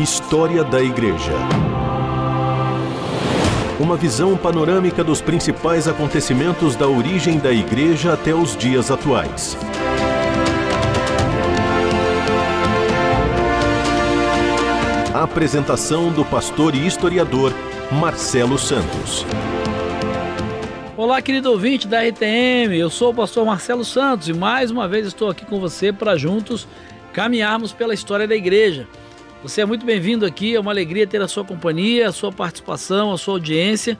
História da Igreja. Uma visão panorâmica dos principais acontecimentos da origem da Igreja até os dias atuais. A apresentação do pastor e historiador Marcelo Santos. Olá, querido ouvinte da RTM, eu sou o pastor Marcelo Santos e mais uma vez estou aqui com você para juntos caminharmos pela história da igreja. Você é muito bem-vindo aqui, é uma alegria ter a sua companhia, a sua participação, a sua audiência.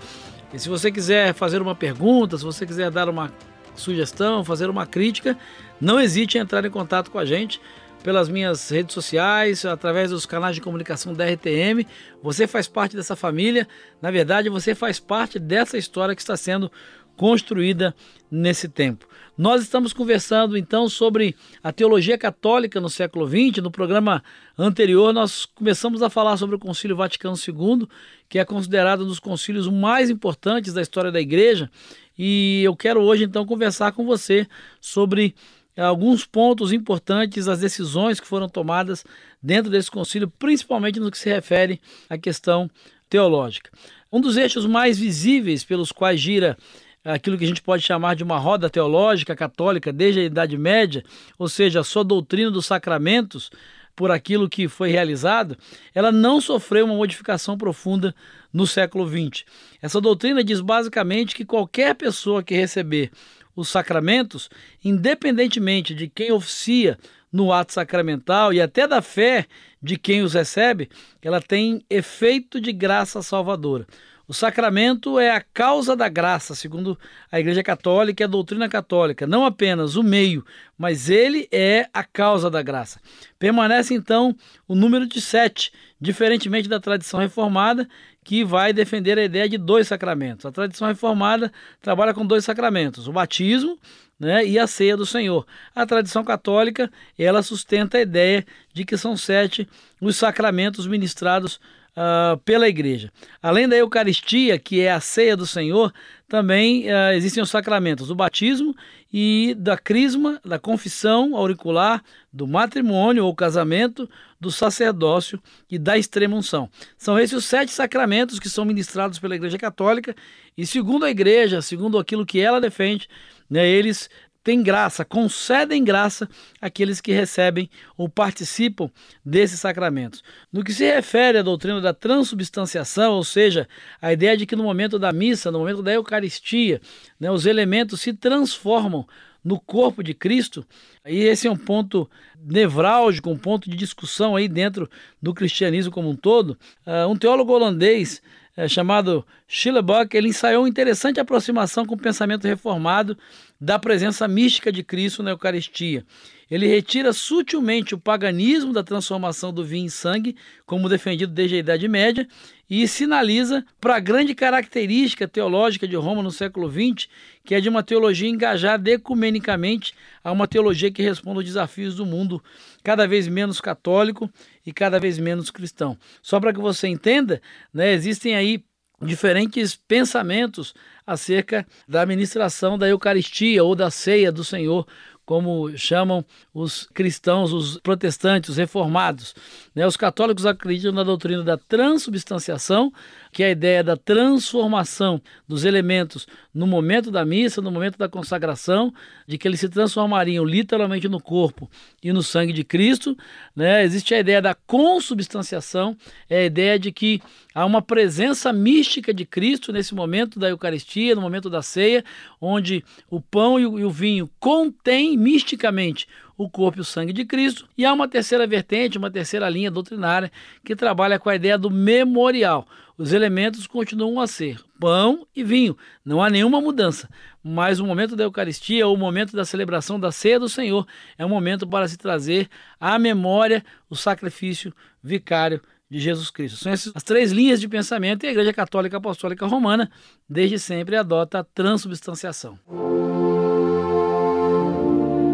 E se você quiser fazer uma pergunta, se você quiser dar uma sugestão, fazer uma crítica, não hesite em entrar em contato com a gente pelas minhas redes sociais, através dos canais de comunicação da RTM. Você faz parte dessa família, na verdade, você faz parte dessa história que está sendo construída nesse tempo. Nós estamos conversando então sobre a teologia católica no século XX. No programa anterior, nós começamos a falar sobre o Concílio Vaticano II, que é considerado um dos concílios mais importantes da história da Igreja. E eu quero hoje então conversar com você sobre alguns pontos importantes, as decisões que foram tomadas dentro desse concílio, principalmente no que se refere à questão teológica. Um dos eixos mais visíveis pelos quais gira aquilo que a gente pode chamar de uma roda teológica católica desde a Idade Média, ou seja, a sua doutrina dos sacramentos, por aquilo que foi realizado, ela não sofreu uma modificação profunda no século XX. Essa doutrina diz basicamente que qualquer pessoa que receber os sacramentos, independentemente de quem oficia no ato sacramental e até da fé de quem os recebe, ela tem efeito de graça salvadora. O sacramento é a causa da graça, segundo a Igreja Católica e a doutrina católica, não apenas o meio, mas ele é a causa da graça. Permanece então o número de sete, diferentemente da tradição reformada, que vai defender a ideia de dois sacramentos. A tradição reformada trabalha com dois sacramentos: o batismo né, e a ceia do Senhor. A tradição católica ela sustenta a ideia de que são sete os sacramentos ministrados uh, pela igreja. Além da Eucaristia, que é a ceia do Senhor, também uh, existem os sacramentos do batismo e da crisma, da confissão auricular, do matrimônio ou casamento, do sacerdócio e da extrema unção. São esses os sete sacramentos que são ministrados pela Igreja Católica e, segundo a Igreja, segundo aquilo que ela defende, né, eles tem graça, concedem graça àqueles que recebem ou participam desses sacramentos. No que se refere à doutrina da transubstanciação, ou seja, a ideia de que no momento da missa, no momento da Eucaristia, né, os elementos se transformam no corpo de Cristo, e esse é um ponto nevrálgico, um ponto de discussão aí dentro do cristianismo como um todo. Uh, um teólogo holandês é, chamado Schillebuck, ele ensaiou uma interessante aproximação com o pensamento reformado da presença mística de Cristo na Eucaristia. Ele retira sutilmente o paganismo da transformação do vinho em sangue, como defendido desde a Idade Média, e sinaliza para a grande característica teológica de Roma no século XX, que é de uma teologia engajada ecumenicamente a uma teologia que responde aos desafios do mundo cada vez menos católico e cada vez menos cristão. Só para que você entenda, né, existem aí diferentes pensamentos acerca da administração da Eucaristia ou da ceia do Senhor como chamam os cristãos, os protestantes, os reformados. Né? Os católicos acreditam na doutrina da transubstanciação, que é a ideia da transformação dos elementos no momento da missa, no momento da consagração, de que eles se transformariam literalmente no corpo e no sangue de Cristo. Né? Existe a ideia da consubstanciação, é a ideia de que há uma presença mística de Cristo nesse momento da Eucaristia, no momento da ceia, onde o pão e o vinho contêm misticamente o corpo e o sangue de Cristo. E há uma terceira vertente, uma terceira linha doutrinária que trabalha com a ideia do memorial. Os elementos continuam a ser pão e vinho, não há nenhuma mudança. Mas o momento da Eucaristia, ou o momento da celebração da ceia do Senhor, é um momento para se trazer à memória o sacrifício vicário de Jesus Cristo. São essas as três linhas de pensamento e a Igreja Católica Apostólica Romana desde sempre adota a transubstanciação.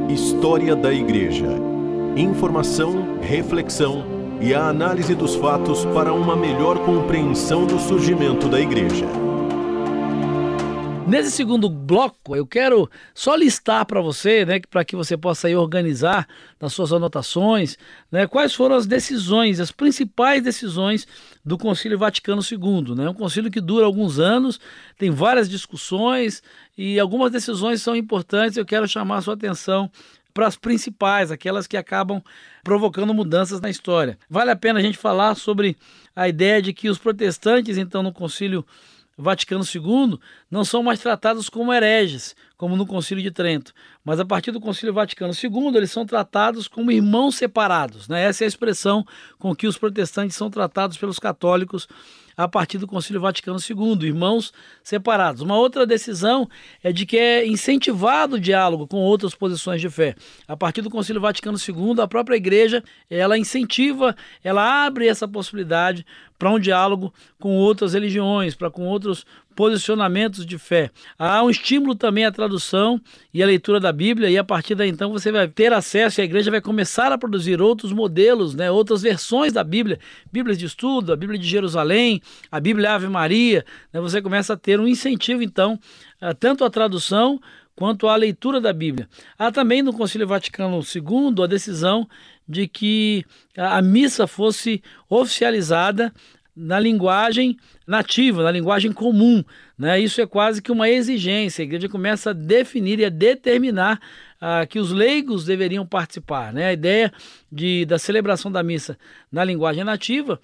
História da Igreja. Informação, reflexão e a análise dos fatos para uma melhor compreensão do surgimento da Igreja. Nesse segundo bloco, eu quero só listar para você, né, para que você possa aí organizar nas suas anotações, né, quais foram as decisões, as principais decisões do Concílio Vaticano II. Né, um concílio que dura alguns anos, tem várias discussões e algumas decisões são importantes. Eu quero chamar a sua atenção para as principais, aquelas que acabam provocando mudanças na história. Vale a pena a gente falar sobre a ideia de que os protestantes, então, no Concílio Vaticano II não são mais tratados como hereges, como no Concílio de Trento, mas a partir do Concílio Vaticano II eles são tratados como irmãos separados. Né? Essa é a expressão com que os protestantes são tratados pelos católicos a partir do Concílio Vaticano II, irmãos separados. Uma outra decisão é de que é incentivado o diálogo com outras posições de fé. A partir do Concílio Vaticano II, a própria igreja, ela incentiva, ela abre essa possibilidade para um diálogo com outras religiões, para com outros posicionamentos de fé. Há um estímulo também à tradução e à leitura da Bíblia, e a partir daí então você vai ter acesso e a igreja vai começar a produzir outros modelos, né, outras versões da Bíblia, Bíblias de estudo, a Bíblia de Jerusalém, a Bíblia Ave Maria. Né, você começa a ter um incentivo então, tanto à tradução quanto à leitura da Bíblia. Há também no Concílio Vaticano II a decisão de que a missa fosse oficializada na linguagem nativa, na linguagem comum. Né? Isso é quase que uma exigência. A igreja começa a definir e a determinar ah, que os leigos deveriam participar. Né? A ideia de, da celebração da missa na linguagem nativa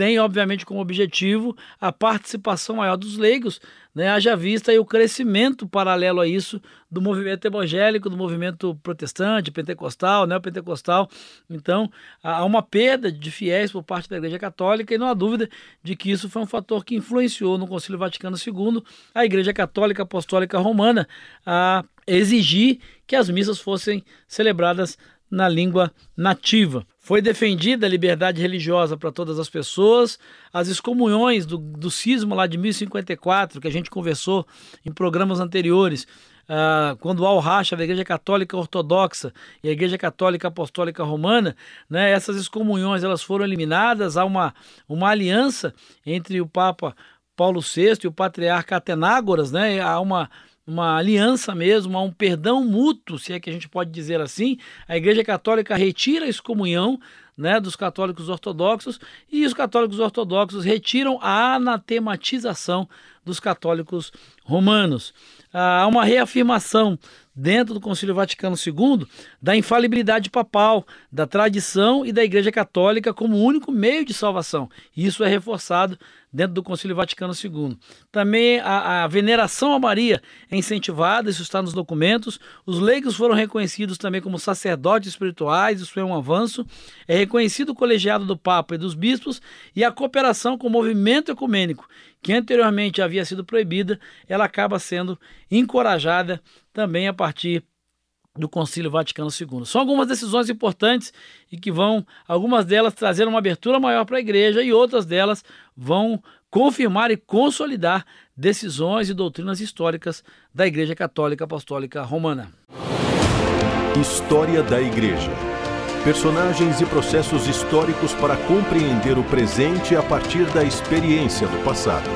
tem, obviamente, como objetivo a participação maior dos leigos, né? haja vista aí o crescimento paralelo a isso do movimento evangélico, do movimento protestante, pentecostal, neopentecostal. Então, há uma perda de fiéis por parte da Igreja Católica e não há dúvida de que isso foi um fator que influenciou no Concílio Vaticano II a Igreja Católica Apostólica Romana a exigir que as missas fossem celebradas na língua nativa. Foi defendida a liberdade religiosa para todas as pessoas. As excomunhões do, do cisma lá de 1054, que a gente conversou em programas anteriores, uh, quando há o racha da Igreja Católica Ortodoxa e a Igreja Católica Apostólica Romana, né, essas excomunhões elas foram eliminadas. Há uma, uma aliança entre o Papa Paulo VI e o Patriarca Atenágoras, né, há uma uma aliança mesmo, há um perdão mútuo, se é que a gente pode dizer assim. A Igreja Católica retira a excomunhão né, dos católicos ortodoxos e os católicos ortodoxos retiram a anatematização dos católicos romanos. Há uma reafirmação dentro do Concílio Vaticano II da infalibilidade papal, da tradição e da Igreja Católica como único meio de salvação. Isso é reforçado dentro do Concílio Vaticano II. Também a, a, veneração a Maria é incentivada, isso está nos documentos. Os leigos foram reconhecidos também como sacerdotes espirituais, isso é um avanço. É reconhecido o colegiado do Papa e dos bispos e a cooperação com o movimento ecumênico, que anteriormente havia sido proibida, ela acaba sendo encorajada também a partir do Concílio Vaticano II. São algumas decisões importantes e que vão, algumas delas trazer uma abertura maior para a igreja e outras delas vão confirmar e consolidar decisões e doutrinas históricas da Igreja Católica Apostólica Romana. História da Igreja. Personagens e processos históricos para compreender o presente a partir da experiência do passado.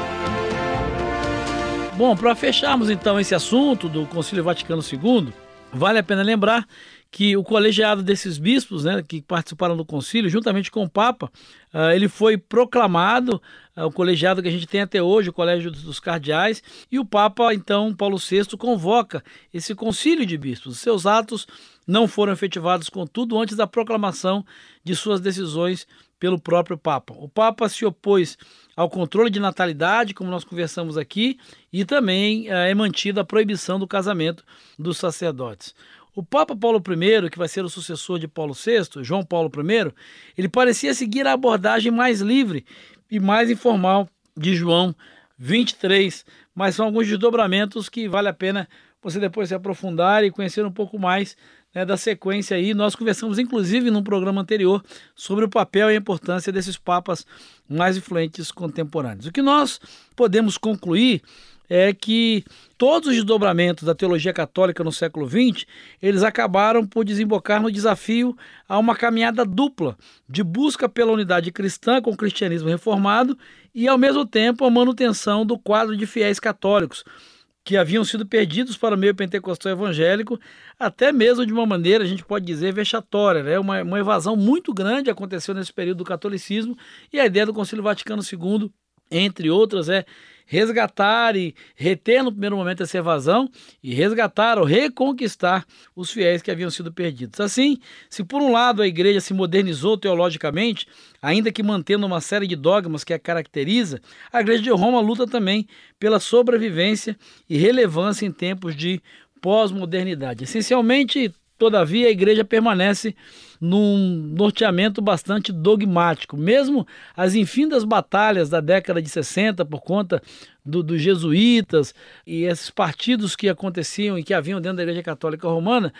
Bom, para fecharmos então esse assunto do Concílio Vaticano II, vale a pena lembrar que o colegiado desses bispos, né, que participaram do concílio, juntamente com o Papa, uh, ele foi proclamado, uh, o colegiado que a gente tem até hoje, o Colégio dos Cardeais, e o Papa, então, Paulo VI, convoca esse concílio de bispos. Seus atos não foram efetivados, contudo, antes da proclamação de suas decisões pelo próprio Papa. O Papa se opôs ao controle de natalidade, como nós conversamos aqui, e também uh, é mantida a proibição do casamento dos sacerdotes. O Papa Paulo I, que vai ser o sucessor de Paulo VI, João Paulo I, ele parecia seguir a abordagem mais livre e mais informal de João 23, mas são alguns desdobramentos que vale a pena você depois se aprofundar e conhecer um pouco mais né, da sequência aí. Nós conversamos, inclusive, num programa anterior sobre o papel e a importância desses papas mais influentes contemporâneos. O que nós podemos concluir é que todos os desdobramentos da teologia católica no século XX, eles acabaram por desembocar no desafio a uma caminhada dupla de busca pela unidade cristã com o cristianismo reformado e, ao mesmo tempo, a manutenção do quadro de fiéis católicos, que haviam sido perdidos para o meio pentecostal evangélico, até mesmo de uma maneira, a gente pode dizer, vexatória. Né? Uma, uma evasão muito grande aconteceu nesse período do catolicismo e a ideia do Concílio Vaticano II, entre outras, é resgatar e reter no primeiro momento essa evasão e resgatar ou reconquistar os fiéis que haviam sido perdidos. Assim, se por um lado a igreja se modernizou teologicamente, ainda que mantendo uma série de dogmas que a caracteriza, a igreja de Roma luta também pela sobrevivência e relevância em tempos de pós-modernidade. Essencialmente, todavia, a igreja permanece num norteamento bastante dogmático. Mesmo as infindas batalhas da década de 60 por conta do, dos jesuítas e esses partidos que aconteciam e que haviam dentro da Igreja Católica Romana,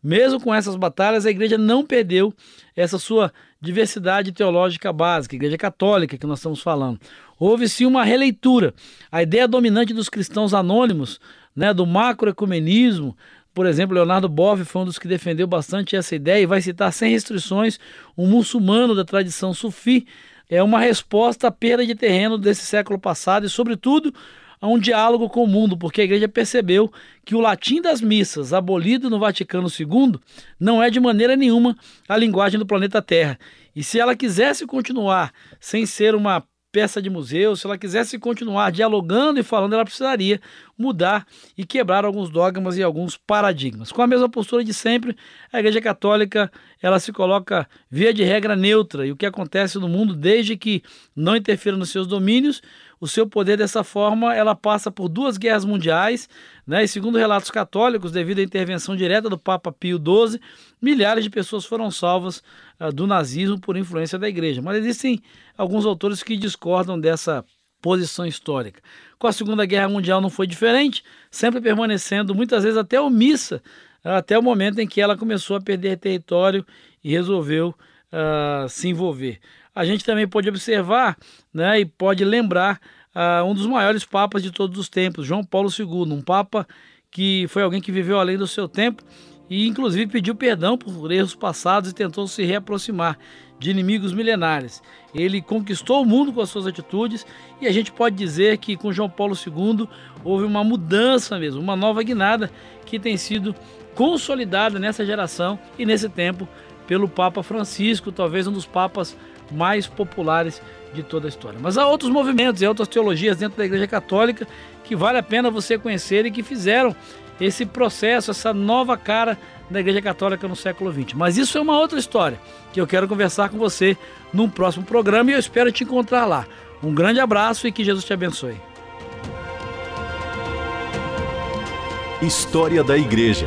mesmo com essas batalhas, a igreja não perdeu essa sua diversidade teológica básica, igreja católica que nós estamos falando. Houve sim uma releitura. A ideia dominante dos cristãos anônimos, né, do macroecumenismo, por exemplo, Leonardo Boff foi um dos que defendeu bastante essa ideia e vai citar sem restrições um muçulmano da tradição sufi. É uma resposta à perda de terreno desse século passado e, sobretudo, a um diálogo com o mundo, porque a igreja percebeu que o latim das missas, abolido no Vaticano II, não é de maneira nenhuma a linguagem do planeta Terra. E se ela quisesse continuar sem ser uma peça de museu, se ela quisesse continuar dialogando e falando, ela precisaria mudar e quebrar alguns dogmas e alguns paradigmas. Com a mesma postura de sempre, a Igreja Católica ela se coloca via de regra neutra e o que acontece no mundo, desde que não interfira nos seus domínios, o seu poder dessa forma, ela passa por duas guerras mundiais, né? E segundo relatos católicos, devido à intervenção direta do Papa Pio XII, milhares de pessoas foram salvas uh, do nazismo por influência da igreja. Mas existem alguns autores que discordam dessa posição histórica. Com a Segunda Guerra Mundial não foi diferente, sempre permanecendo muitas vezes até omissa, até o momento em que ela começou a perder território e resolveu uh, se envolver a gente também pode observar né, e pode lembrar uh, um dos maiores papas de todos os tempos, João Paulo II, um papa que foi alguém que viveu além do seu tempo e inclusive pediu perdão por erros passados e tentou se reaproximar de inimigos milenares. Ele conquistou o mundo com as suas atitudes e a gente pode dizer que com João Paulo II houve uma mudança mesmo, uma nova guinada que tem sido consolidada nessa geração e nesse tempo pelo Papa Francisco, talvez um dos papas mais populares de toda a história. Mas há outros movimentos e outras teologias dentro da Igreja Católica que vale a pena você conhecer e que fizeram esse processo, essa nova cara da Igreja Católica no século XX. Mas isso é uma outra história que eu quero conversar com você num próximo programa e eu espero te encontrar lá. Um grande abraço e que Jesus te abençoe. História da Igreja